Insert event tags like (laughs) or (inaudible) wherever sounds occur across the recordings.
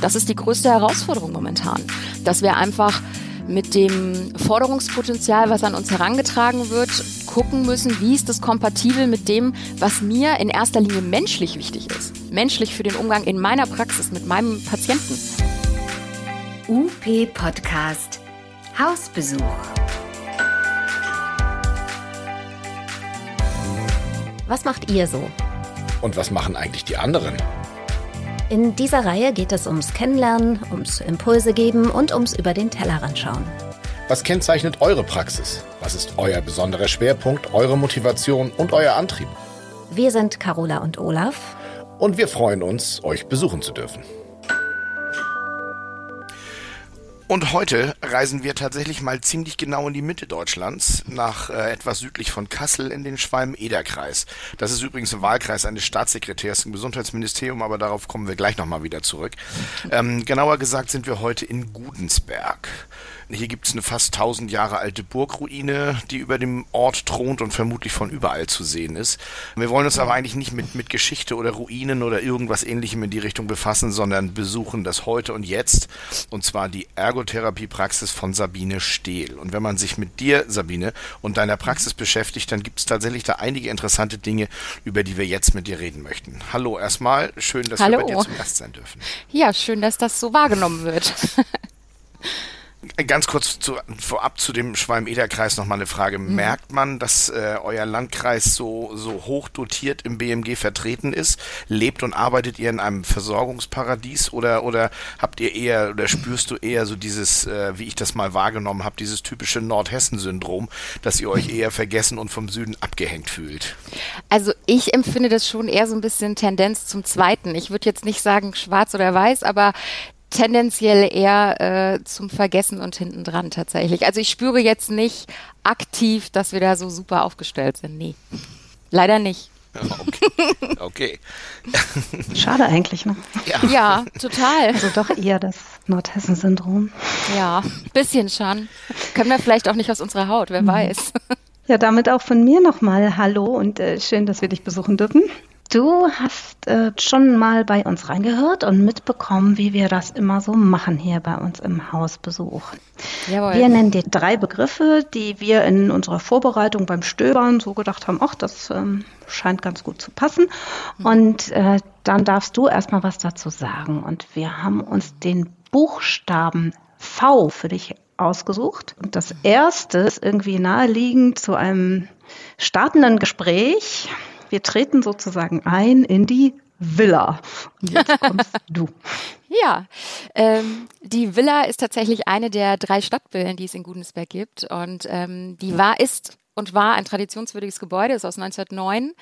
Das ist die größte Herausforderung momentan, dass wir einfach mit dem Forderungspotenzial, was an uns herangetragen wird, gucken müssen, wie ist das kompatibel mit dem, was mir in erster Linie menschlich wichtig ist. Menschlich für den Umgang in meiner Praxis mit meinem Patienten. UP Podcast Hausbesuch. Was macht ihr so? Und was machen eigentlich die anderen? In dieser Reihe geht es ums Kennenlernen, ums Impulse geben und ums über den Tellerrand schauen. Was kennzeichnet eure Praxis? Was ist euer besonderer Schwerpunkt, eure Motivation und euer Antrieb? Wir sind Carola und Olaf. Und wir freuen uns, euch besuchen zu dürfen. Und heute reisen wir tatsächlich mal ziemlich genau in die Mitte Deutschlands, nach äh, etwas südlich von Kassel in den Schwalm-Eder-Kreis. Das ist übrigens ein Wahlkreis eines Staatssekretärs im Gesundheitsministerium, aber darauf kommen wir gleich nochmal wieder zurück. Ähm, genauer gesagt sind wir heute in Gudensberg. Hier gibt es eine fast 1000 Jahre alte Burgruine, die über dem Ort thront und vermutlich von überall zu sehen ist. Wir wollen uns aber eigentlich nicht mit, mit Geschichte oder Ruinen oder irgendwas ähnlichem in die Richtung befassen, sondern besuchen das Heute und Jetzt, und zwar die Ergotherapiepraxis von Sabine Stehl. Und wenn man sich mit dir, Sabine, und deiner Praxis beschäftigt, dann gibt es tatsächlich da einige interessante Dinge, über die wir jetzt mit dir reden möchten. Hallo erstmal, schön, dass Hallo. wir bei dir zum Gast sein dürfen. Ja, schön, dass das so wahrgenommen wird. (laughs) Ganz kurz zu, vorab zu dem Schwalm-Eder-Kreis nochmal eine Frage. Mhm. Merkt man, dass äh, euer Landkreis so, so hoch dotiert im BMG vertreten ist? Lebt und arbeitet ihr in einem Versorgungsparadies oder, oder habt ihr eher oder spürst du eher so dieses, äh, wie ich das mal wahrgenommen habe, dieses typische Nordhessen-Syndrom, dass ihr euch eher vergessen und vom Süden abgehängt fühlt? Also ich empfinde das schon eher so ein bisschen Tendenz zum Zweiten. Ich würde jetzt nicht sagen schwarz oder weiß, aber tendenziell eher äh, zum Vergessen und hinten dran tatsächlich. Also ich spüre jetzt nicht aktiv, dass wir da so super aufgestellt sind. Nee. Leider nicht. Okay. okay. (laughs) Schade eigentlich, ne? Ja. ja, total. Also doch eher das Nordhessen-Syndrom. Ja, bisschen schon. Können wir vielleicht auch nicht aus unserer Haut, wer mhm. weiß. Ja, damit auch von mir nochmal Hallo und äh, schön, dass wir dich besuchen dürfen. Du hast äh, schon mal bei uns reingehört und mitbekommen, wie wir das immer so machen hier bei uns im Hausbesuch. Jawohl. Wir nennen dir drei Begriffe, die wir in unserer Vorbereitung beim Stöbern so gedacht haben, ach, das ähm, scheint ganz gut zu passen. Und äh, dann darfst du erstmal was dazu sagen. Und wir haben uns den Buchstaben V für dich ausgesucht. Und das erste ist irgendwie naheliegend zu einem startenden Gespräch wir treten sozusagen ein in die Villa. Und jetzt (laughs) kommst du. Ja, ähm, die Villa ist tatsächlich eine der drei Stadtvillen, die es in Gudensberg gibt. Und ähm, die war, ist und war ein traditionswürdiges Gebäude, ist aus 1909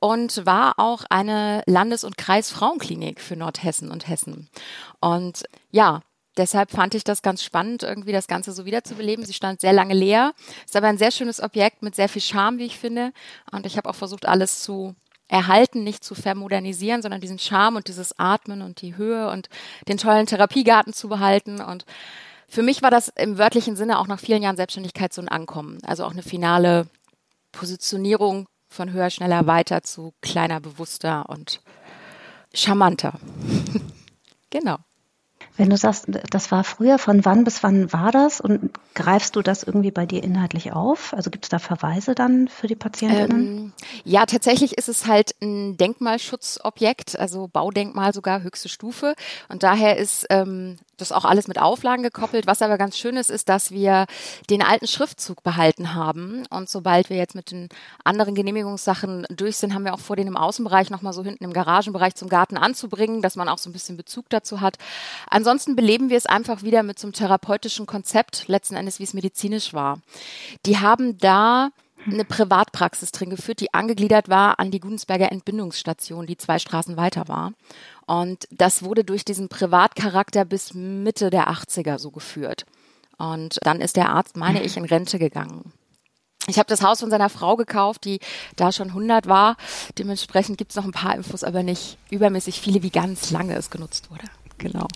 und war auch eine Landes- und Kreisfrauenklinik für Nordhessen und Hessen. Und ja, deshalb fand ich das ganz spannend, irgendwie das Ganze so wiederzubeleben. Sie stand sehr lange leer, ist aber ein sehr schönes Objekt mit sehr viel Charme, wie ich finde. Und ich habe auch versucht, alles zu erhalten, nicht zu vermodernisieren, sondern diesen Charme und dieses Atmen und die Höhe und den tollen Therapiegarten zu behalten. Und für mich war das im wörtlichen Sinne auch nach vielen Jahren Selbstständigkeit so ein Ankommen. Also auch eine finale Positionierung von höher, schneller, weiter zu kleiner, bewusster und charmanter. (laughs) genau. Wenn du sagst, das war früher, von wann bis wann war das und greifst du das irgendwie bei dir inhaltlich auf? Also gibt es da Verweise dann für die Patientinnen? Ähm, ja, tatsächlich ist es halt ein Denkmalschutzobjekt, also Baudenkmal sogar höchste Stufe. Und daher ist ähm, das auch alles mit Auflagen gekoppelt. Was aber ganz schön ist, ist, dass wir den alten Schriftzug behalten haben. Und sobald wir jetzt mit den anderen Genehmigungssachen durch sind, haben wir auch vor, den im Außenbereich nochmal so hinten im Garagenbereich zum Garten anzubringen, dass man auch so ein bisschen Bezug dazu hat. Ansonsten beleben wir es einfach wieder mit so einem therapeutischen Konzept, letzten Endes, wie es medizinisch war. Die haben da eine Privatpraxis drin geführt, die angegliedert war an die Gudensberger Entbindungsstation, die zwei Straßen weiter war. Und das wurde durch diesen Privatcharakter bis Mitte der 80er so geführt. Und dann ist der Arzt, meine ich, in Rente gegangen. Ich habe das Haus von seiner Frau gekauft, die da schon 100 war. Dementsprechend gibt es noch ein paar Infos, aber nicht übermäßig viele, wie ganz lange es genutzt wurde. Genau.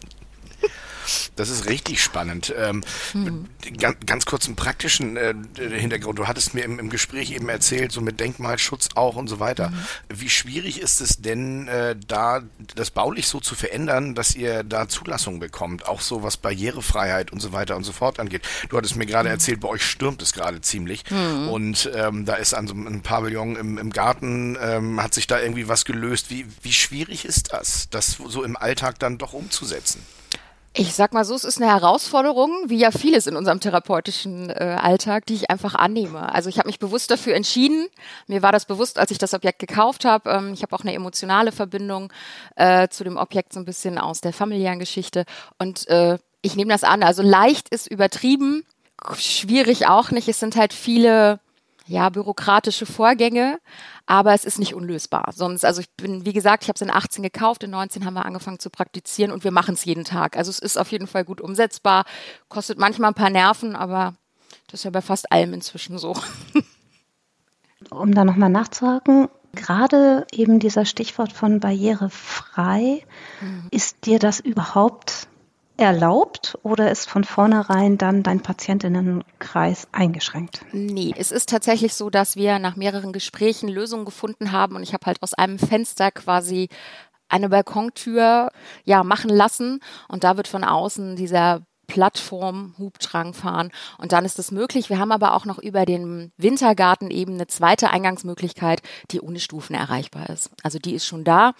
Das ist richtig spannend. Ähm, hm. ganz, ganz kurz einen praktischen äh, Hintergrund. Du hattest mir im, im, Gespräch eben erzählt, so mit Denkmalschutz auch und so weiter. Mhm. Wie schwierig ist es denn, äh, da das baulich so zu verändern, dass ihr da Zulassung bekommt, auch so was Barrierefreiheit und so weiter und so fort angeht? Du hattest mir gerade mhm. erzählt, bei euch stürmt es gerade ziemlich mhm. und ähm, da ist an so einem Pavillon im, im Garten, ähm, hat sich da irgendwie was gelöst. Wie, wie schwierig ist das, das so im Alltag dann doch umzusetzen? Ich sag mal so, es ist eine Herausforderung, wie ja vieles in unserem therapeutischen äh, Alltag, die ich einfach annehme. Also ich habe mich bewusst dafür entschieden. Mir war das bewusst, als ich das Objekt gekauft habe. Ähm, ich habe auch eine emotionale Verbindung äh, zu dem Objekt, so ein bisschen aus der familiären Geschichte. Und äh, ich nehme das an. Also leicht ist übertrieben, schwierig auch nicht. Es sind halt viele ja, bürokratische Vorgänge, aber es ist nicht unlösbar. Sonst, also ich bin, wie gesagt, ich habe es in 18 gekauft, in 19 haben wir angefangen zu praktizieren und wir machen es jeden Tag. Also es ist auf jeden Fall gut umsetzbar, kostet manchmal ein paar Nerven, aber das ist ja bei fast allem inzwischen so. (laughs) Um da nochmal nachzuhaken, gerade eben dieser Stichwort von barrierefrei, mhm. ist dir das überhaupt erlaubt oder ist von vornherein dann dein Patientinnenkreis eingeschränkt? Nee, es ist tatsächlich so, dass wir nach mehreren Gesprächen Lösungen gefunden haben und ich habe halt aus einem Fenster quasi eine Balkontür ja machen lassen und da wird von außen dieser Plattform Hubtrang fahren und dann ist es möglich. Wir haben aber auch noch über den Wintergarten eben eine zweite Eingangsmöglichkeit, die ohne Stufen erreichbar ist. Also die ist schon da.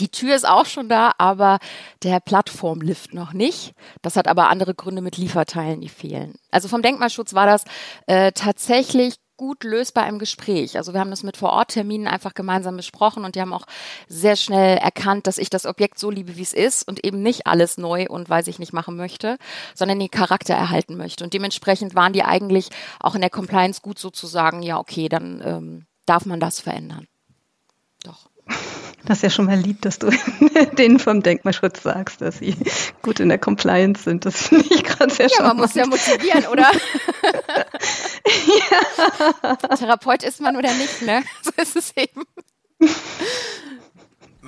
Die Tür ist auch schon da, aber der Plattformlift noch nicht. Das hat aber andere Gründe mit Lieferteilen, die fehlen. Also vom Denkmalschutz war das äh, tatsächlich gut lösbar im Gespräch. Also wir haben das mit Vorortterminen einfach gemeinsam besprochen und die haben auch sehr schnell erkannt, dass ich das Objekt so liebe, wie es ist und eben nicht alles neu und weiß ich nicht machen möchte, sondern den Charakter erhalten möchte. Und dementsprechend waren die eigentlich auch in der Compliance gut sozusagen, ja, okay, dann ähm, darf man das verändern. Doch. Das ist ja schon mal lieb, dass du (laughs) denen vom Denkmalschutz sagst, dass sie gut in der Compliance sind. Das finde ich gerade sehr schön. Ja, man muss ja motivieren, oder? (laughs) ja. Therapeut ist man oder nicht, ne? (laughs) So ist es eben.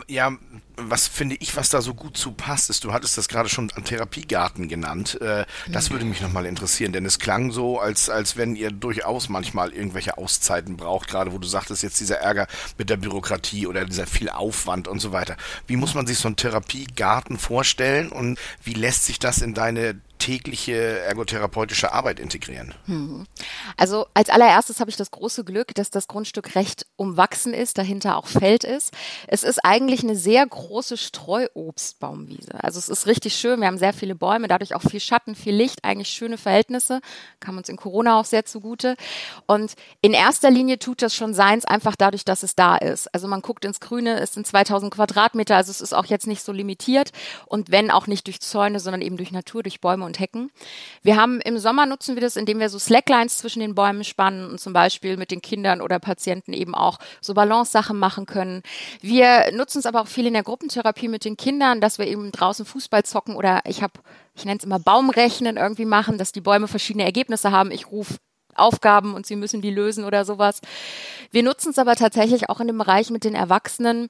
Ja, was finde ich, was da so gut zu passt, ist, du hattest das gerade schon an Therapiegarten genannt. Äh, das würde mich nochmal interessieren, denn es klang so, als, als wenn ihr durchaus manchmal irgendwelche Auszeiten braucht, gerade wo du sagtest, jetzt dieser Ärger mit der Bürokratie oder dieser viel Aufwand und so weiter. Wie muss man sich so einen Therapiegarten vorstellen und wie lässt sich das in deine tägliche ergotherapeutische Arbeit integrieren? Hm. Also als allererstes habe ich das große Glück, dass das Grundstück recht umwachsen ist, dahinter auch Feld ist. Es ist eigentlich eine sehr große Streuobstbaumwiese. Also es ist richtig schön. Wir haben sehr viele Bäume, dadurch auch viel Schatten, viel Licht, eigentlich schöne Verhältnisse. Kam uns in Corona auch sehr zugute. Und in erster Linie tut das schon seins einfach dadurch, dass es da ist. Also man guckt ins Grüne, es sind 2000 Quadratmeter, also es ist auch jetzt nicht so limitiert. Und wenn auch nicht durch Zäune, sondern eben durch Natur, durch Bäume und und Hecken. Wir haben im Sommer nutzen wir das, indem wir so Slacklines zwischen den Bäumen spannen und zum Beispiel mit den Kindern oder Patienten eben auch so Balance-Sachen machen können. Wir nutzen es aber auch viel in der Gruppentherapie mit den Kindern, dass wir eben draußen Fußball zocken oder ich habe, ich nenne es immer Baumrechnen irgendwie machen, dass die Bäume verschiedene Ergebnisse haben. Ich rufe Aufgaben und sie müssen die lösen oder sowas. Wir nutzen es aber tatsächlich auch in dem Bereich mit den Erwachsenen,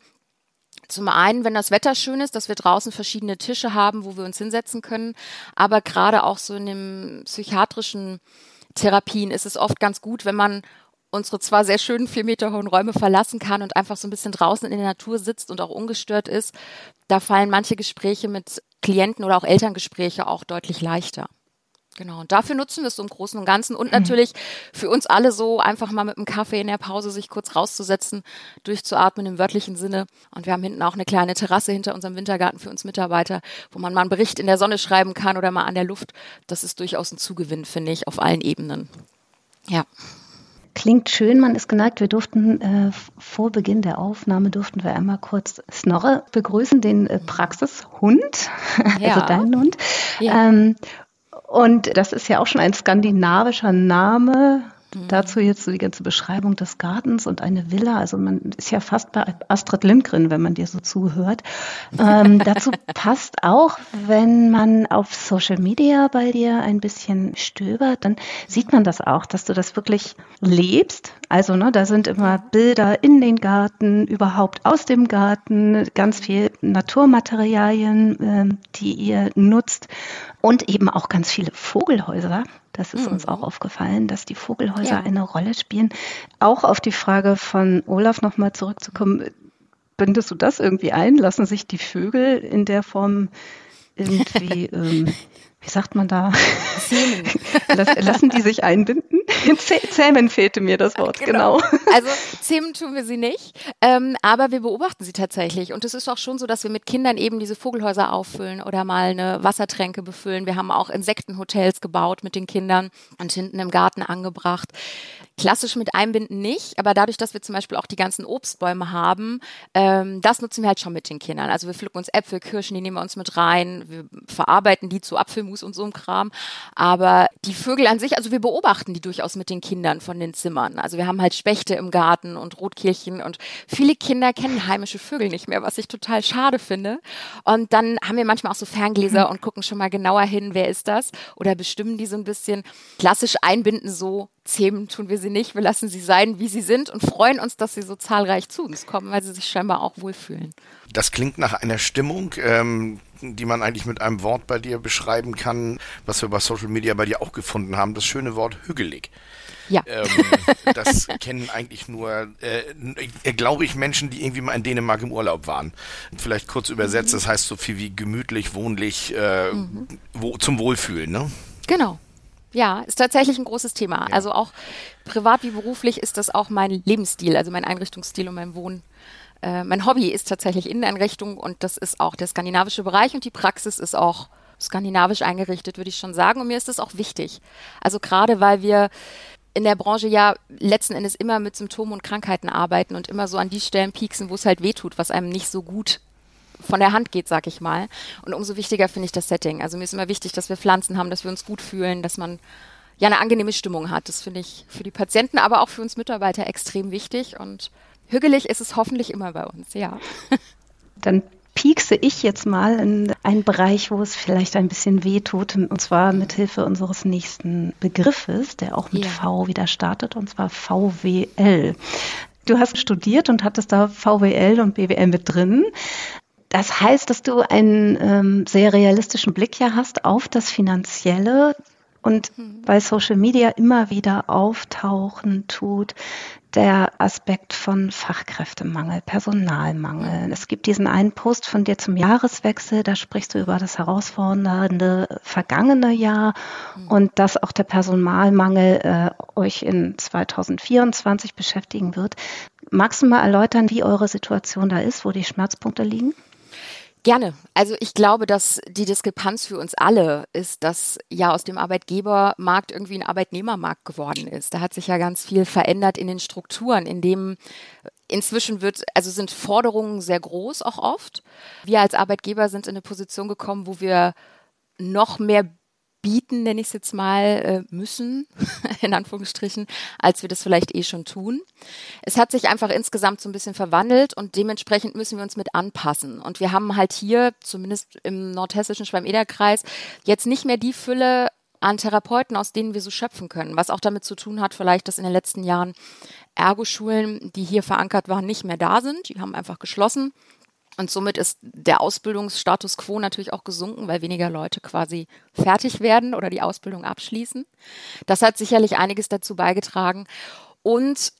zum einen, wenn das Wetter schön ist, dass wir draußen verschiedene Tische haben, wo wir uns hinsetzen können. Aber gerade auch so in den psychiatrischen Therapien ist es oft ganz gut, wenn man unsere zwar sehr schönen vier Meter hohen Räume verlassen kann und einfach so ein bisschen draußen in der Natur sitzt und auch ungestört ist. Da fallen manche Gespräche mit Klienten oder auch Elterngespräche auch deutlich leichter. Genau, und dafür nutzen wir es so im Großen und Ganzen und mhm. natürlich für uns alle so einfach mal mit einem Kaffee in der Pause sich kurz rauszusetzen, durchzuatmen im wörtlichen Sinne. Und wir haben hinten auch eine kleine Terrasse hinter unserem Wintergarten für uns Mitarbeiter, wo man mal einen Bericht in der Sonne schreiben kann oder mal an der Luft. Das ist durchaus ein Zugewinn, finde ich, auf allen Ebenen. Ja. Klingt schön, man ist geneigt. Wir durften äh, vor Beginn der Aufnahme durften wir einmal kurz Snorre begrüßen, den äh, Praxishund, (laughs) ja. also deinen Hund. Ja. Ähm, und das ist ja auch schon ein skandinavischer Name. Mhm. Dazu jetzt so die ganze Beschreibung des Gartens und eine Villa. Also man ist ja fast bei Astrid Lindgren, wenn man dir so zuhört. Ähm, (laughs) dazu passt auch, wenn man auf Social Media bei dir ein bisschen stöbert, dann sieht man das auch, dass du das wirklich lebst. Also ne, da sind immer Bilder in den Garten, überhaupt aus dem Garten, ganz viel Naturmaterialien, äh, die ihr nutzt und eben auch ganz viele Vogelhäuser. Das ist mhm. uns auch aufgefallen, dass die Vogelhäuser ja. eine Rolle spielen. Auch auf die Frage von Olaf nochmal zurückzukommen. Bindest du das irgendwie ein? Lassen sich die Vögel in der Form irgendwie (laughs) ähm, wie sagt man da? Zähmen. (laughs) Lassen die sich einbinden? Zähmen fehlte mir das Wort, genau. genau. Also zähmen tun wir sie nicht, ähm, aber wir beobachten sie tatsächlich. Und es ist auch schon so, dass wir mit Kindern eben diese Vogelhäuser auffüllen oder mal eine Wassertränke befüllen. Wir haben auch Insektenhotels gebaut mit den Kindern und hinten im Garten angebracht. Klassisch mit Einbinden nicht, aber dadurch, dass wir zum Beispiel auch die ganzen Obstbäume haben, ähm, das nutzen wir halt schon mit den Kindern. Also wir pflücken uns Äpfel, Kirschen, die nehmen wir uns mit rein, wir verarbeiten die zu Apfelmus und so einem Kram. Aber die Vögel an sich, also wir beobachten die durchaus mit den Kindern von den Zimmern. Also wir haben halt Spechte im Garten und Rotkehlchen und viele Kinder kennen heimische Vögel nicht mehr, was ich total schade finde. Und dann haben wir manchmal auch so Ferngläser und gucken schon mal genauer hin, wer ist das oder bestimmen die so ein bisschen. Klassisch einbinden so zähmen tun wir sie nicht. Wir lassen sie sein, wie sie sind und freuen uns, dass sie so zahlreich zu uns kommen, weil sie sich scheinbar auch wohlfühlen. Das klingt nach einer Stimmung, ähm, die man eigentlich mit einem Wort bei dir beschreiben kann, was wir bei Social Media bei dir auch gefunden haben, das schöne Wort hügelig. Ja. Ähm, das (laughs) kennen eigentlich nur, äh, äh, glaube ich, Menschen, die irgendwie mal in Dänemark im Urlaub waren. Vielleicht kurz übersetzt, mhm. das heißt so viel wie gemütlich, wohnlich, äh, mhm. wo, zum Wohlfühlen, ne? Genau. Ja, ist tatsächlich ein großes Thema. Ja. Also auch privat wie beruflich ist das auch mein Lebensstil, also mein Einrichtungsstil und mein Wohnen. Äh, mein Hobby ist tatsächlich Inneneinrichtung und das ist auch der skandinavische Bereich und die Praxis ist auch skandinavisch eingerichtet, würde ich schon sagen. Und mir ist das auch wichtig. Also gerade weil wir in der Branche ja letzten Endes immer mit Symptomen und Krankheiten arbeiten und immer so an die Stellen pieksen, wo es halt wehtut, was einem nicht so gut von der Hand geht, sag ich mal. Und umso wichtiger finde ich das Setting. Also mir ist immer wichtig, dass wir Pflanzen haben, dass wir uns gut fühlen, dass man ja eine angenehme Stimmung hat. Das finde ich für die Patienten, aber auch für uns Mitarbeiter extrem wichtig. Und hügelig ist es hoffentlich immer bei uns, ja. (laughs) Dann piekse ich jetzt mal in einen Bereich, wo es vielleicht ein bisschen weh tut, und zwar mit Hilfe unseres nächsten Begriffes, der auch mit ja. V wieder startet, und zwar VWL. Du hast studiert und hattest da VWL und BWL mit drin. Das heißt, dass du einen ähm, sehr realistischen Blick ja hast auf das Finanzielle und mhm. bei Social Media immer wieder auftauchen tut der Aspekt von Fachkräftemangel, Personalmangel. Es gibt diesen einen Post von dir zum Jahreswechsel, da sprichst du über das herausfordernde vergangene Jahr mhm. und dass auch der Personalmangel äh, euch in 2024 beschäftigen wird. Magst du mal erläutern, wie eure Situation da ist, wo die Schmerzpunkte liegen? Gerne. Also ich glaube, dass die Diskrepanz für uns alle ist, dass ja aus dem Arbeitgebermarkt irgendwie ein Arbeitnehmermarkt geworden ist. Da hat sich ja ganz viel verändert in den Strukturen, in dem inzwischen wird, also sind Forderungen sehr groß auch oft. Wir als Arbeitgeber sind in eine Position gekommen, wo wir noch mehr bieten, nenne ich es jetzt mal, äh, müssen, (laughs) in Anführungsstrichen, als wir das vielleicht eh schon tun. Es hat sich einfach insgesamt so ein bisschen verwandelt und dementsprechend müssen wir uns mit anpassen. Und wir haben halt hier, zumindest im nordhessischen Schwalm-Eder-Kreis, jetzt nicht mehr die Fülle an Therapeuten, aus denen wir so schöpfen können, was auch damit zu tun hat, vielleicht, dass in den letzten Jahren Ergoschulen, die hier verankert waren, nicht mehr da sind. Die haben einfach geschlossen. Und somit ist der Ausbildungsstatus quo natürlich auch gesunken, weil weniger Leute quasi fertig werden oder die Ausbildung abschließen. Das hat sicherlich einiges dazu beigetragen. Und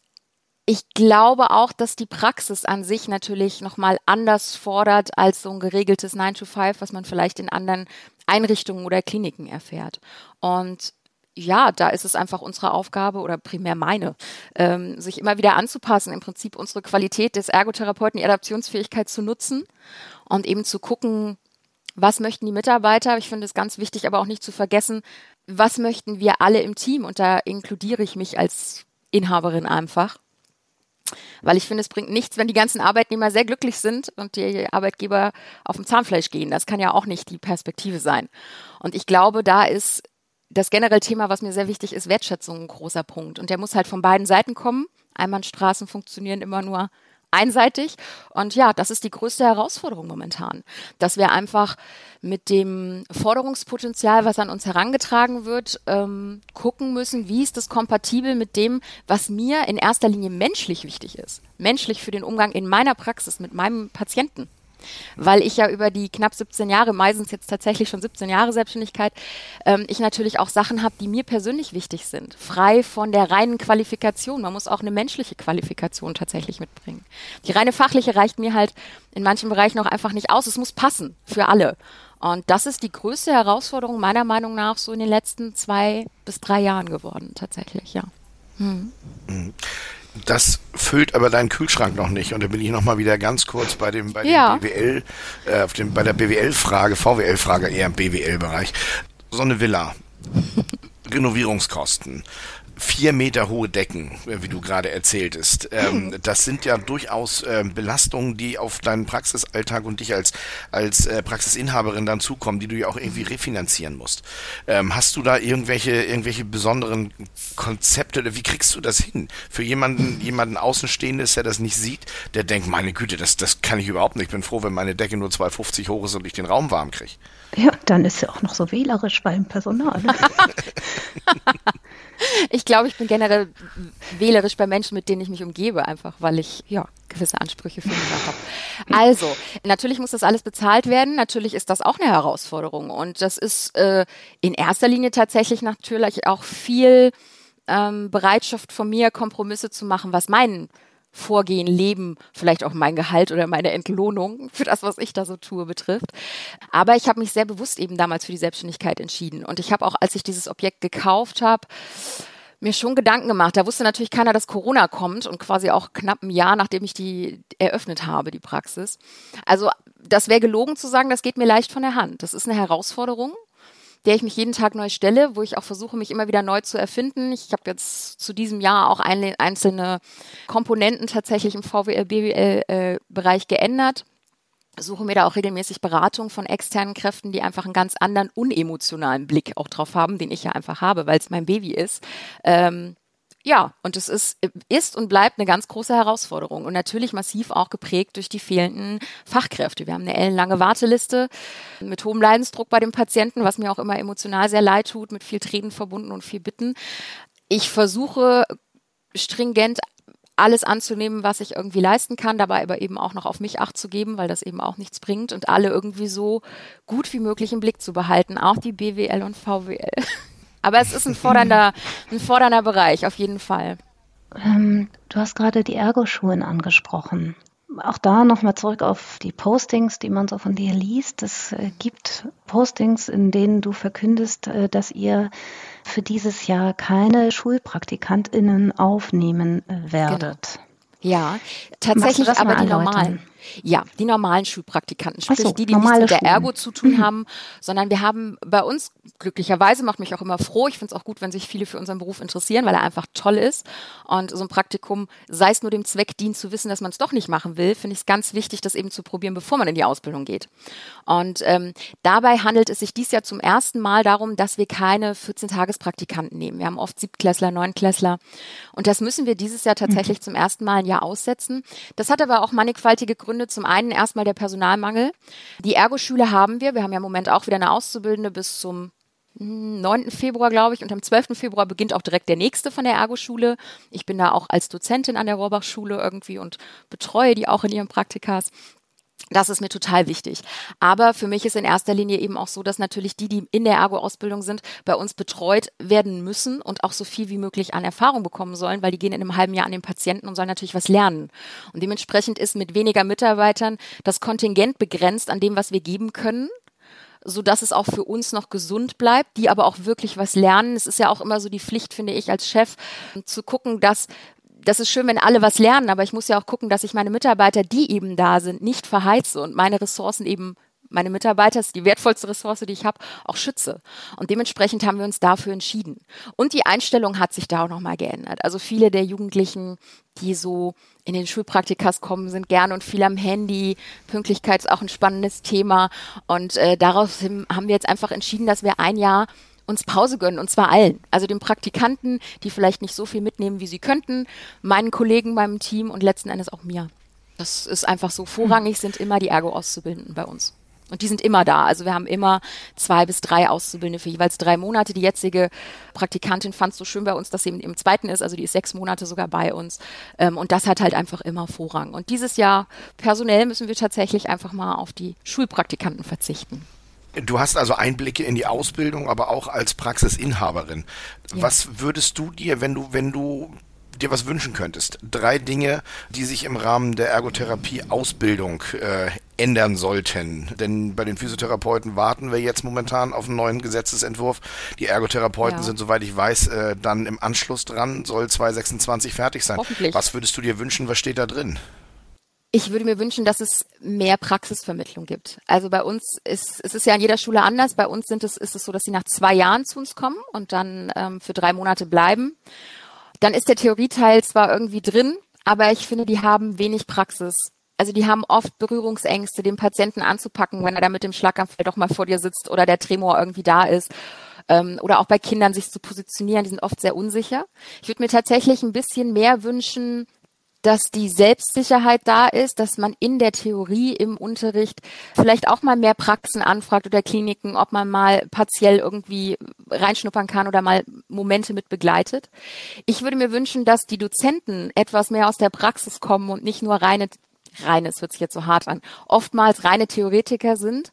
ich glaube auch, dass die Praxis an sich natürlich nochmal anders fordert als so ein geregeltes 9 to 5, was man vielleicht in anderen Einrichtungen oder Kliniken erfährt. Und ja, da ist es einfach unsere Aufgabe oder primär meine, ähm, sich immer wieder anzupassen, im Prinzip unsere Qualität des Ergotherapeuten, die Adaptionsfähigkeit zu nutzen und eben zu gucken, was möchten die Mitarbeiter. Ich finde es ganz wichtig, aber auch nicht zu vergessen, was möchten wir alle im Team und da inkludiere ich mich als Inhaberin einfach. Weil ich finde, es bringt nichts, wenn die ganzen Arbeitnehmer sehr glücklich sind und die Arbeitgeber auf dem Zahnfleisch gehen. Das kann ja auch nicht die Perspektive sein. Und ich glaube, da ist das generell Thema, was mir sehr wichtig ist, Wertschätzung ein großer Punkt. Und der muss halt von beiden Seiten kommen. Einbahnstraßen funktionieren immer nur einseitig. Und ja, das ist die größte Herausforderung momentan, dass wir einfach mit dem Forderungspotenzial, was an uns herangetragen wird, ähm, gucken müssen, wie ist das kompatibel mit dem, was mir in erster Linie menschlich wichtig ist. Menschlich für den Umgang in meiner Praxis mit meinem Patienten weil ich ja über die knapp 17 Jahre, meistens jetzt tatsächlich schon 17 Jahre Selbstständigkeit, ähm, ich natürlich auch Sachen habe, die mir persönlich wichtig sind, frei von der reinen Qualifikation. Man muss auch eine menschliche Qualifikation tatsächlich mitbringen. Die reine fachliche reicht mir halt in manchen Bereichen auch einfach nicht aus. Es muss passen für alle. Und das ist die größte Herausforderung meiner Meinung nach so in den letzten zwei bis drei Jahren geworden, tatsächlich, ja. Hm. Das füllt aber deinen Kühlschrank noch nicht. Und da bin ich noch mal wieder ganz kurz bei dem, bei ja. dem BWL, äh, auf dem, bei der BWL-Frage, VWL-Frage eher im BWL-Bereich. So eine Villa. (laughs) Renovierungskosten vier Meter hohe Decken, äh, wie du gerade erzähltest. Ähm, das sind ja durchaus ähm, Belastungen, die auf deinen Praxisalltag und dich als, als äh, Praxisinhaberin dann zukommen, die du ja auch irgendwie refinanzieren musst. Ähm, hast du da irgendwelche, irgendwelche besonderen Konzepte oder wie kriegst du das hin? Für jemanden, jemanden Außenstehendes, der das nicht sieht, der denkt, meine Güte, das, das kann ich überhaupt nicht. Ich bin froh, wenn meine Decke nur 2,50 hoch ist und ich den Raum warm kriege. Ja, dann ist sie auch noch so wählerisch beim Personal. (laughs) (laughs) Ich glaube, ich bin generell wählerisch bei Menschen, mit denen ich mich umgebe, einfach weil ich ja gewisse Ansprüche für mich habe. Also, natürlich muss das alles bezahlt werden. Natürlich ist das auch eine Herausforderung. Und das ist äh, in erster Linie tatsächlich natürlich auch viel ähm, Bereitschaft von mir, Kompromisse zu machen, was meinen Vorgehen, Leben, vielleicht auch mein Gehalt oder meine Entlohnung für das, was ich da so tue, betrifft. Aber ich habe mich sehr bewusst eben damals für die Selbstständigkeit entschieden. Und ich habe auch, als ich dieses Objekt gekauft habe, mir schon Gedanken gemacht. Da wusste natürlich keiner, dass Corona kommt und quasi auch knapp ein Jahr, nachdem ich die eröffnet habe, die Praxis. Also das wäre gelogen zu sagen, das geht mir leicht von der Hand. Das ist eine Herausforderung der ich mich jeden Tag neu stelle, wo ich auch versuche, mich immer wieder neu zu erfinden. Ich habe jetzt zu diesem Jahr auch ein, einzelne Komponenten tatsächlich im VWL, BWL-Bereich äh, geändert suche mir da auch regelmäßig Beratung von externen Kräften, die einfach einen ganz anderen unemotionalen Blick auch drauf haben, den ich ja einfach habe, weil es mein Baby ist. Ähm, ja, und es ist, ist und bleibt eine ganz große Herausforderung und natürlich massiv auch geprägt durch die fehlenden Fachkräfte. Wir haben eine ellenlange Warteliste mit hohem Leidensdruck bei den Patienten, was mir auch immer emotional sehr leid tut, mit viel Tränen verbunden und viel Bitten. Ich versuche stringent alles anzunehmen, was ich irgendwie leisten kann, dabei aber eben auch noch auf mich acht zu geben, weil das eben auch nichts bringt und alle irgendwie so gut wie möglich im Blick zu behalten, auch die BWL und VWL. Aber es ist ein fordernder, ein fordernder Bereich, auf jeden Fall. Ähm, du hast gerade die Ergoschulen angesprochen. Auch da nochmal zurück auf die Postings, die man so von dir liest. Es äh, gibt Postings, in denen du verkündest, äh, dass ihr für dieses Jahr keine SchulpraktikantInnen aufnehmen äh, werdet. Genau. Ja, tatsächlich aber die normalen. Ja, die normalen Schulpraktikanten, sprich so, die, die nichts mit der Ergo zu tun mhm. haben, sondern wir haben bei uns, glücklicherweise macht mich auch immer froh, ich finde es auch gut, wenn sich viele für unseren Beruf interessieren, weil er einfach toll ist und so ein Praktikum, sei es nur dem Zweck dient zu wissen, dass man es doch nicht machen will, finde ich es ganz wichtig, das eben zu probieren, bevor man in die Ausbildung geht. Und ähm, dabei handelt es sich dies Jahr zum ersten Mal darum, dass wir keine 14-Tages-Praktikanten nehmen. Wir haben oft Siebtklässler, Neunklässler und das müssen wir dieses Jahr tatsächlich mhm. zum ersten Mal ein Jahr aussetzen. Das hat aber auch mannigfaltige Gründe, Gründe. Zum einen erstmal der Personalmangel. Die Ergo-Schule haben wir. Wir haben ja im Moment auch wieder eine Auszubildende bis zum 9. Februar, glaube ich, und am 12. Februar beginnt auch direkt der nächste von der Ergo-Schule. Ich bin da auch als Dozentin an der Rohrbach-Schule irgendwie und betreue die auch in ihren Praktikas. Das ist mir total wichtig. Aber für mich ist in erster Linie eben auch so, dass natürlich die, die in der Ergo-Ausbildung sind, bei uns betreut werden müssen und auch so viel wie möglich an Erfahrung bekommen sollen, weil die gehen in einem halben Jahr an den Patienten und sollen natürlich was lernen. Und dementsprechend ist mit weniger Mitarbeitern das Kontingent begrenzt an dem, was wir geben können so dass es auch für uns noch gesund bleibt, die aber auch wirklich was lernen. Es ist ja auch immer so die Pflicht, finde ich, als Chef, zu gucken, dass das ist schön, wenn alle was lernen, aber ich muss ja auch gucken, dass ich meine Mitarbeiter, die eben da sind, nicht verheize und meine Ressourcen eben meine Mitarbeiter ist die wertvollste Ressource, die ich habe, auch schütze. Und dementsprechend haben wir uns dafür entschieden. Und die Einstellung hat sich da auch nochmal geändert. Also viele der Jugendlichen, die so in den Schulpraktikas kommen, sind gern und viel am Handy. Pünktlichkeit ist auch ein spannendes Thema. Und äh, daraus haben wir jetzt einfach entschieden, dass wir ein Jahr uns Pause gönnen und zwar allen. Also den Praktikanten, die vielleicht nicht so viel mitnehmen, wie sie könnten, meinen Kollegen, meinem Team und letzten Endes auch mir. Das ist einfach so. Vorrangig sind immer die Ergo-Auszubildenden bei uns. Und die sind immer da. Also wir haben immer zwei bis drei Auszubildende für jeweils drei Monate. Die jetzige Praktikantin fand es so schön bei uns, dass sie im zweiten ist. Also die ist sechs Monate sogar bei uns. Ähm, und das hat halt einfach immer Vorrang. Und dieses Jahr personell müssen wir tatsächlich einfach mal auf die Schulpraktikanten verzichten. Du hast also Einblicke in die Ausbildung, aber auch als Praxisinhaberin. Ja. Was würdest du dir, wenn du, wenn du dir was wünschen könntest? Drei Dinge, die sich im Rahmen der Ergotherapie-Ausbildung äh, ändern sollten. Denn bei den Physiotherapeuten warten wir jetzt momentan auf einen neuen Gesetzesentwurf. Die Ergotherapeuten ja. sind, soweit ich weiß, äh, dann im Anschluss dran, soll 2026 fertig sein. Was würdest du dir wünschen, was steht da drin? Ich würde mir wünschen, dass es mehr Praxisvermittlung gibt. Also bei uns ist es ist ja an jeder Schule anders. Bei uns sind es, ist es so, dass sie nach zwei Jahren zu uns kommen und dann ähm, für drei Monate bleiben. Dann ist der Theorieteil zwar irgendwie drin, aber ich finde, die haben wenig Praxis. Also die haben oft Berührungsängste, den Patienten anzupacken, wenn er da mit dem Schlaganfall doch mal vor dir sitzt oder der Tremor irgendwie da ist. Ähm, oder auch bei Kindern sich zu positionieren, die sind oft sehr unsicher. Ich würde mir tatsächlich ein bisschen mehr wünschen, dass die Selbstsicherheit da ist, dass man in der Theorie im Unterricht vielleicht auch mal mehr Praxen anfragt oder Kliniken, ob man mal partiell irgendwie reinschnuppern kann oder mal Momente mit begleitet. Ich würde mir wünschen, dass die Dozenten etwas mehr aus der Praxis kommen und nicht nur reine reines hört sich jetzt so hart an, oftmals reine Theoretiker sind,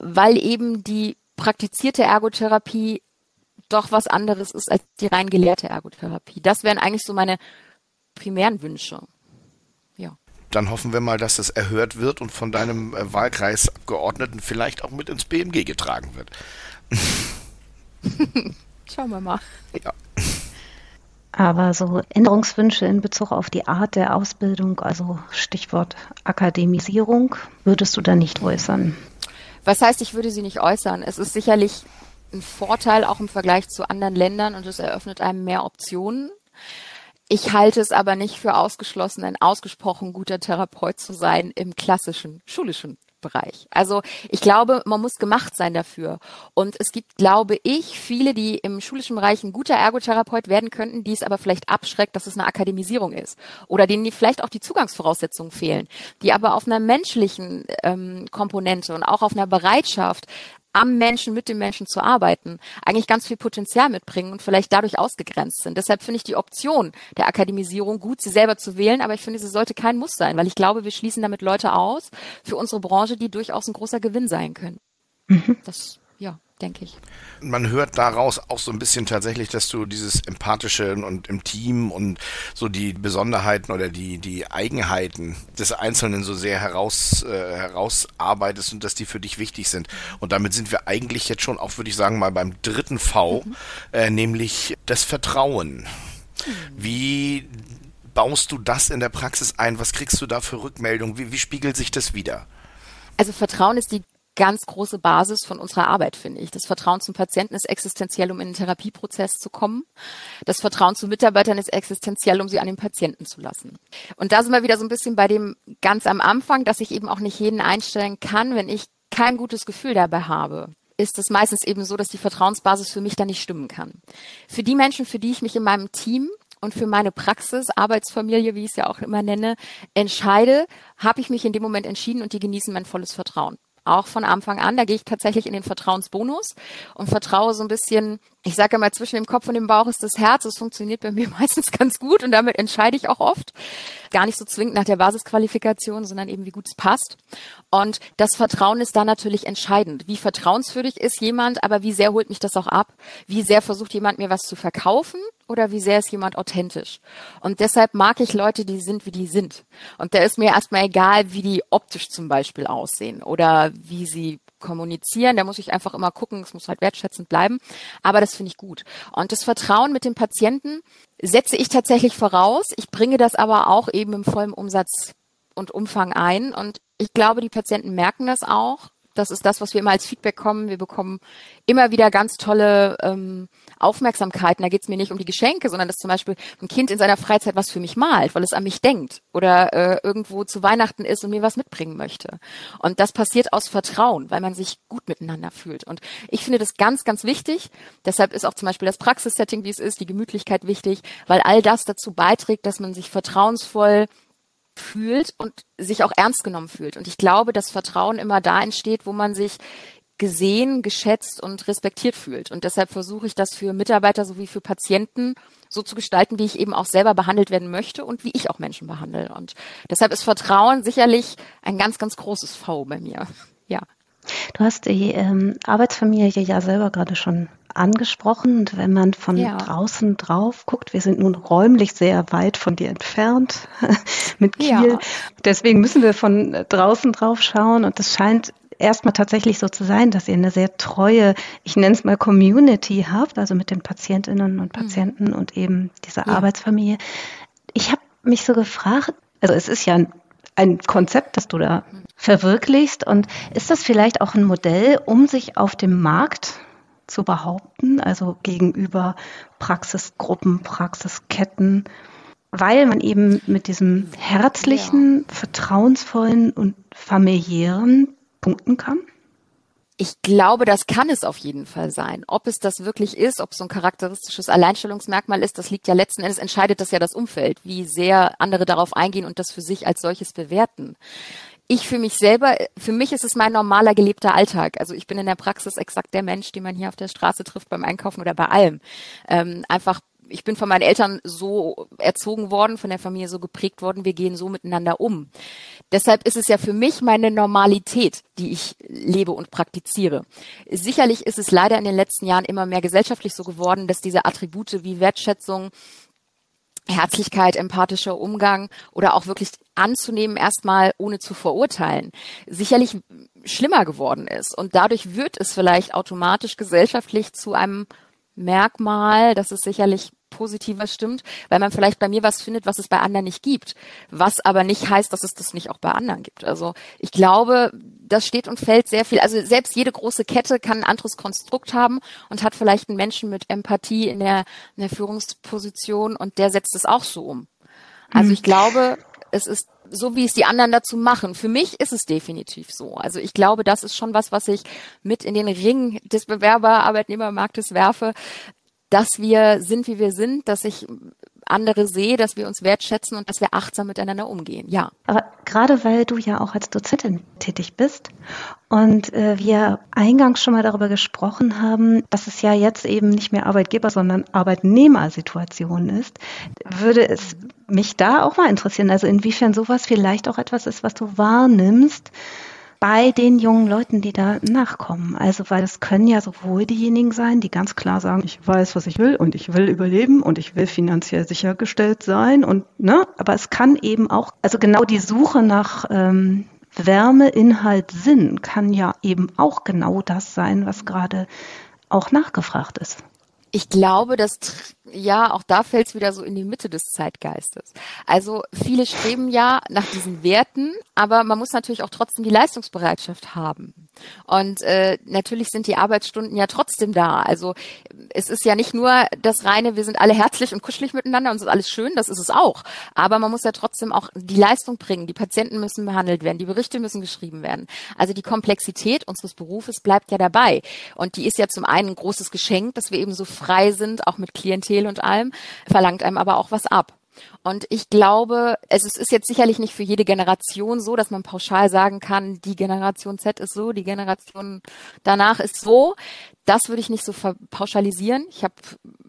weil eben die praktizierte Ergotherapie doch was anderes ist als die rein gelehrte Ergotherapie. Das wären eigentlich so meine primären Wünsche. Ja. Dann hoffen wir mal, dass das erhört wird und von deinem äh, Wahlkreisabgeordneten vielleicht auch mit ins BMG getragen wird. (laughs) Schauen wir mal. Ja. Aber so Änderungswünsche in Bezug auf die Art der Ausbildung, also Stichwort Akademisierung, würdest du da nicht äußern? Was heißt, ich würde sie nicht äußern? Es ist sicherlich ein Vorteil auch im Vergleich zu anderen Ländern und es eröffnet einem mehr Optionen. Ich halte es aber nicht für ausgeschlossen, ein ausgesprochen guter Therapeut zu sein im klassischen schulischen Bereich. Also ich glaube, man muss gemacht sein dafür. Und es gibt, glaube ich, viele, die im schulischen Bereich ein guter Ergotherapeut werden könnten, die es aber vielleicht abschreckt, dass es eine Akademisierung ist. Oder denen vielleicht auch die Zugangsvoraussetzungen fehlen, die aber auf einer menschlichen ähm, Komponente und auch auf einer Bereitschaft, am Menschen, mit dem Menschen zu arbeiten, eigentlich ganz viel Potenzial mitbringen und vielleicht dadurch ausgegrenzt sind. Deshalb finde ich die Option der Akademisierung gut, sie selber zu wählen, aber ich finde, sie sollte kein Muss sein, weil ich glaube, wir schließen damit Leute aus für unsere Branche, die durchaus ein großer Gewinn sein können. Mhm. Das denke ich. Man hört daraus auch so ein bisschen tatsächlich, dass du dieses Empathische und im Team und so die Besonderheiten oder die, die Eigenheiten des Einzelnen so sehr heraus, äh, herausarbeitest und dass die für dich wichtig sind. Und damit sind wir eigentlich jetzt schon auch, würde ich sagen, mal beim dritten V, mhm. äh, nämlich das Vertrauen. Mhm. Wie baust du das in der Praxis ein? Was kriegst du da für Rückmeldungen? Wie, wie spiegelt sich das wieder? Also Vertrauen ist die ganz große Basis von unserer Arbeit, finde ich. Das Vertrauen zum Patienten ist existenziell, um in den Therapieprozess zu kommen. Das Vertrauen zu Mitarbeitern ist existenziell, um sie an den Patienten zu lassen. Und da sind wir wieder so ein bisschen bei dem ganz am Anfang, dass ich eben auch nicht jeden einstellen kann, wenn ich kein gutes Gefühl dabei habe ist es meistens eben so, dass die Vertrauensbasis für mich dann nicht stimmen kann. Für die Menschen, für die ich mich in meinem Team und für meine Praxis, Arbeitsfamilie, wie ich es ja auch immer nenne, entscheide, habe ich mich in dem Moment entschieden und die genießen mein volles Vertrauen auch von Anfang an. Da gehe ich tatsächlich in den Vertrauensbonus und vertraue so ein bisschen, ich sage immer, zwischen dem Kopf und dem Bauch ist das Herz. Das funktioniert bei mir (laughs) meistens ganz gut und damit entscheide ich auch oft. Gar nicht so zwingend nach der Basisqualifikation, sondern eben wie gut es passt. Und das Vertrauen ist da natürlich entscheidend. Wie vertrauenswürdig ist jemand, aber wie sehr holt mich das auch ab? Wie sehr versucht jemand mir was zu verkaufen? oder wie sehr ist jemand authentisch? Und deshalb mag ich Leute, die sind, wie die sind. Und da ist mir erstmal egal, wie die optisch zum Beispiel aussehen oder wie sie kommunizieren. Da muss ich einfach immer gucken, es muss halt wertschätzend bleiben. Aber das finde ich gut. Und das Vertrauen mit dem Patienten setze ich tatsächlich voraus. Ich bringe das aber auch eben im vollen Umsatz und Umfang ein. Und ich glaube, die Patienten merken das auch Das ist das, was wir immer als Feedback kommen. Wir bekommen immer wieder ganz tolle ähm, Aufmerksamkeiten. Da geht es mir nicht um die Geschenke, sondern dass zum Beispiel ein Kind in seiner Freizeit was für mich malt, weil es an mich denkt oder äh, irgendwo zu Weihnachten ist und mir was mitbringen möchte. Und das passiert aus Vertrauen, weil man sich gut miteinander fühlt. Und ich finde das ganz, ganz wichtig. Deshalb ist auch zum Beispiel das Praxissetting, wie es ist, die Gemütlichkeit wichtig, weil all das dazu beiträgt, dass man sich vertrauensvoll fühlt und sich auch ernst genommen fühlt. Und ich glaube, dass Vertrauen immer da entsteht, wo man sich gesehen, geschätzt und respektiert fühlt. Und deshalb versuche ich das für Mitarbeiter sowie für Patienten so zu gestalten, wie ich eben auch selber behandelt werden möchte und wie ich auch Menschen behandle. Und deshalb ist Vertrauen sicherlich ein ganz, ganz großes V bei mir. Ja. Du hast die ähm, Arbeitsfamilie ja selber gerade schon angesprochen. Und wenn man von ja. draußen drauf guckt, wir sind nun räumlich sehr weit von dir entfernt (laughs) mit Kiel. Ja. Deswegen müssen wir von draußen drauf schauen. Und es scheint erstmal tatsächlich so zu sein, dass ihr eine sehr treue, ich nenne es mal Community habt, also mit den Patientinnen und mhm. Patienten mhm. und eben dieser ja. Arbeitsfamilie. Ich habe mich so gefragt, also es ist ja ein, ein Konzept, das du da mhm. verwirklichst und ist das vielleicht auch ein Modell, um sich auf dem Markt zu behaupten, also gegenüber Praxisgruppen, Praxisketten, weil man eben mit diesem herzlichen, ja. vertrauensvollen und familiären punkten kann? Ich glaube, das kann es auf jeden Fall sein. Ob es das wirklich ist, ob es so ein charakteristisches Alleinstellungsmerkmal ist, das liegt ja letzten Endes, entscheidet das ja das Umfeld, wie sehr andere darauf eingehen und das für sich als solches bewerten. Ich für mich selber, für mich ist es mein normaler gelebter Alltag. Also ich bin in der Praxis exakt der Mensch, den man hier auf der Straße trifft beim Einkaufen oder bei allem. Ähm, einfach ich bin von meinen Eltern so erzogen worden, von der Familie so geprägt worden, wir gehen so miteinander um. Deshalb ist es ja für mich meine Normalität, die ich lebe und praktiziere. Sicherlich ist es leider in den letzten Jahren immer mehr gesellschaftlich so geworden, dass diese Attribute wie Wertschätzung, Herzlichkeit, empathischer Umgang oder auch wirklich anzunehmen, erstmal ohne zu verurteilen, sicherlich schlimmer geworden ist. Und dadurch wird es vielleicht automatisch gesellschaftlich zu einem Merkmal, das es sicherlich positiver stimmt, weil man vielleicht bei mir was findet, was es bei anderen nicht gibt, was aber nicht heißt, dass es das nicht auch bei anderen gibt. Also ich glaube, das steht und fällt sehr viel. Also selbst jede große Kette kann ein anderes Konstrukt haben und hat vielleicht einen Menschen mit Empathie in der, in der Führungsposition und der setzt es auch so um. Also mhm. ich glaube, es ist so, wie es die anderen dazu machen. Für mich ist es definitiv so. Also ich glaube, das ist schon was, was ich mit in den Ring des Bewerber-Arbeitnehmermarktes werfe, dass wir sind, wie wir sind, dass ich andere sehe, dass wir uns wertschätzen und dass wir achtsam miteinander umgehen. Ja. Aber gerade weil du ja auch als Dozentin tätig bist und äh, wir eingangs schon mal darüber gesprochen haben, dass es ja jetzt eben nicht mehr Arbeitgeber, sondern Arbeitnehmersituation ist, würde es mich da auch mal interessieren, also inwiefern sowas vielleicht auch etwas ist, was du wahrnimmst, bei den jungen Leuten, die da nachkommen. Also, weil es können ja sowohl diejenigen sein, die ganz klar sagen, ich weiß, was ich will und ich will überleben und ich will finanziell sichergestellt sein und, ne, aber es kann eben auch, also genau die Suche nach, ähm, Wärme, Inhalt, Sinn kann ja eben auch genau das sein, was gerade auch nachgefragt ist. Ich glaube, dass ja, auch da fällt es wieder so in die Mitte des Zeitgeistes. Also viele streben ja nach diesen Werten, aber man muss natürlich auch trotzdem die Leistungsbereitschaft haben. Und äh, natürlich sind die Arbeitsstunden ja trotzdem da. Also es ist ja nicht nur das reine, wir sind alle herzlich und kuschelig miteinander und es ist alles schön, das ist es auch. Aber man muss ja trotzdem auch die Leistung bringen. Die Patienten müssen behandelt werden, die Berichte müssen geschrieben werden. Also die Komplexität unseres Berufes bleibt ja dabei. Und die ist ja zum einen ein großes Geschenk, dass wir eben so frei sind, auch mit Klientel und allem, verlangt einem aber auch was ab. Und ich glaube, es ist jetzt sicherlich nicht für jede Generation so, dass man pauschal sagen kann, die Generation Z ist so, die Generation danach ist so. Das würde ich nicht so pauschalisieren. Ich habe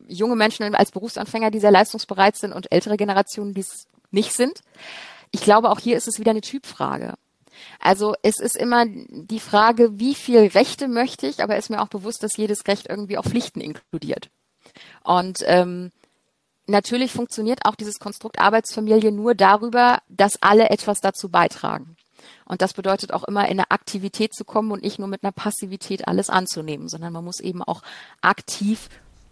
junge Menschen als Berufsanfänger, die sehr leistungsbereit sind und ältere Generationen, die es nicht sind. Ich glaube, auch hier ist es wieder eine Typfrage. Also es ist immer die Frage, wie viel Rechte möchte ich, aber ist mir auch bewusst, dass jedes Recht irgendwie auch Pflichten inkludiert. Und ähm, natürlich funktioniert auch dieses Konstrukt Arbeitsfamilie nur darüber, dass alle etwas dazu beitragen. Und das bedeutet auch immer in eine Aktivität zu kommen und nicht nur mit einer Passivität alles anzunehmen, sondern man muss eben auch aktiv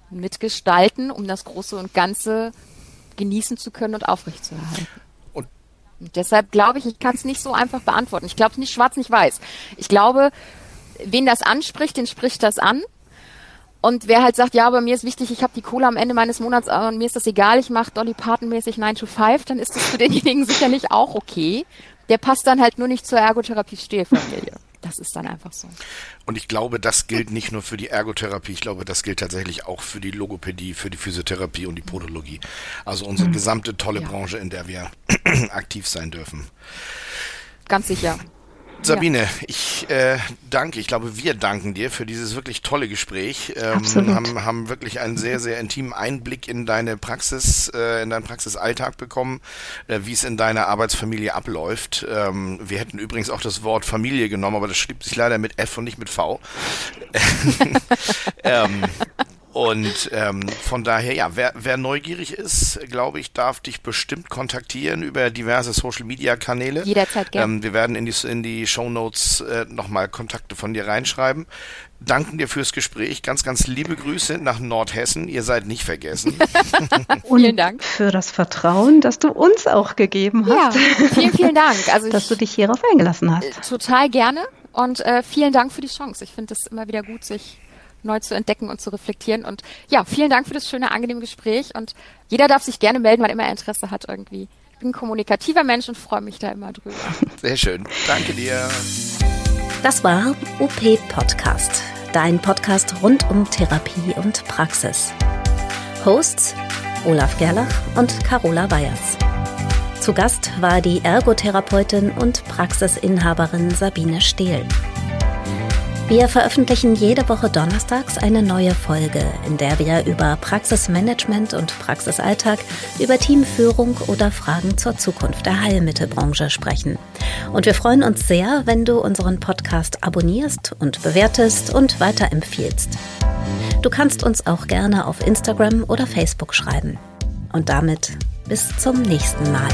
mitgestalten, um das Große und Ganze genießen zu können und aufrechtzuerhalten. Und, und deshalb glaube ich, ich kann es nicht so einfach beantworten. Ich glaube es nicht schwarz, nicht weiß. Ich glaube, wen das anspricht, den spricht das an. Und wer halt sagt, ja, aber mir ist wichtig, ich habe die Kohle am Ende meines Monats und mir ist das egal, ich mache Dolly Parton-mäßig 9 to 5, dann ist das für (laughs) denjenigen sicherlich auch okay. Der passt dann halt nur nicht zur Ergotherapie-Stehfamilie. Das ist dann einfach so. Und ich glaube, das gilt nicht nur für die Ergotherapie, ich glaube, das gilt tatsächlich auch für die Logopädie, für die Physiotherapie und die Podologie. Also unsere mhm. gesamte tolle ja. Branche, in der wir (clears throat) aktiv sein dürfen. Ganz sicher. Sabine, ja. ich äh, danke, ich glaube, wir danken dir für dieses wirklich tolle Gespräch. Ähm, haben, haben wirklich einen sehr, sehr intimen Einblick in deine Praxis, äh, in deinen Praxisalltag bekommen, äh, wie es in deiner Arbeitsfamilie abläuft. Ähm, wir hätten übrigens auch das Wort Familie genommen, aber das schrieb sich leider mit F und nicht mit V. (laughs) (laughs) ähm, und ähm, von daher, ja, wer, wer neugierig ist, glaube ich, darf dich bestimmt kontaktieren über diverse Social-Media-Kanäle. Jederzeit gerne. Ähm, wir werden in die, in die Show Notes äh, nochmal Kontakte von dir reinschreiben. Danken dir fürs Gespräch. Ganz, ganz liebe Grüße nach Nordhessen. Ihr seid nicht vergessen. (laughs) vielen Dank. Für das Vertrauen, das du uns auch gegeben hast. Ja, vielen, vielen (laughs) Dank. Also dass du dich hierauf eingelassen hast. Total gerne. Und äh, vielen Dank für die Chance. Ich finde es immer wieder gut, sich neu zu entdecken und zu reflektieren. Und ja, vielen Dank für das schöne, angenehme Gespräch. Und jeder darf sich gerne melden, wann immer er Interesse hat irgendwie. Ich bin ein kommunikativer Mensch und freue mich da immer drüber. Sehr schön. Danke dir. Das war UP Podcast, dein Podcast rund um Therapie und Praxis. Hosts Olaf Gerlach und Carola Weyers. Zu Gast war die Ergotherapeutin und Praxisinhaberin Sabine Stehl. Wir veröffentlichen jede Woche donnerstags eine neue Folge, in der wir über Praxismanagement und Praxisalltag, über Teamführung oder Fragen zur Zukunft der Heilmittelbranche sprechen. Und wir freuen uns sehr, wenn du unseren Podcast abonnierst und bewertest und weiterempfiehlst. Du kannst uns auch gerne auf Instagram oder Facebook schreiben. Und damit bis zum nächsten Mal.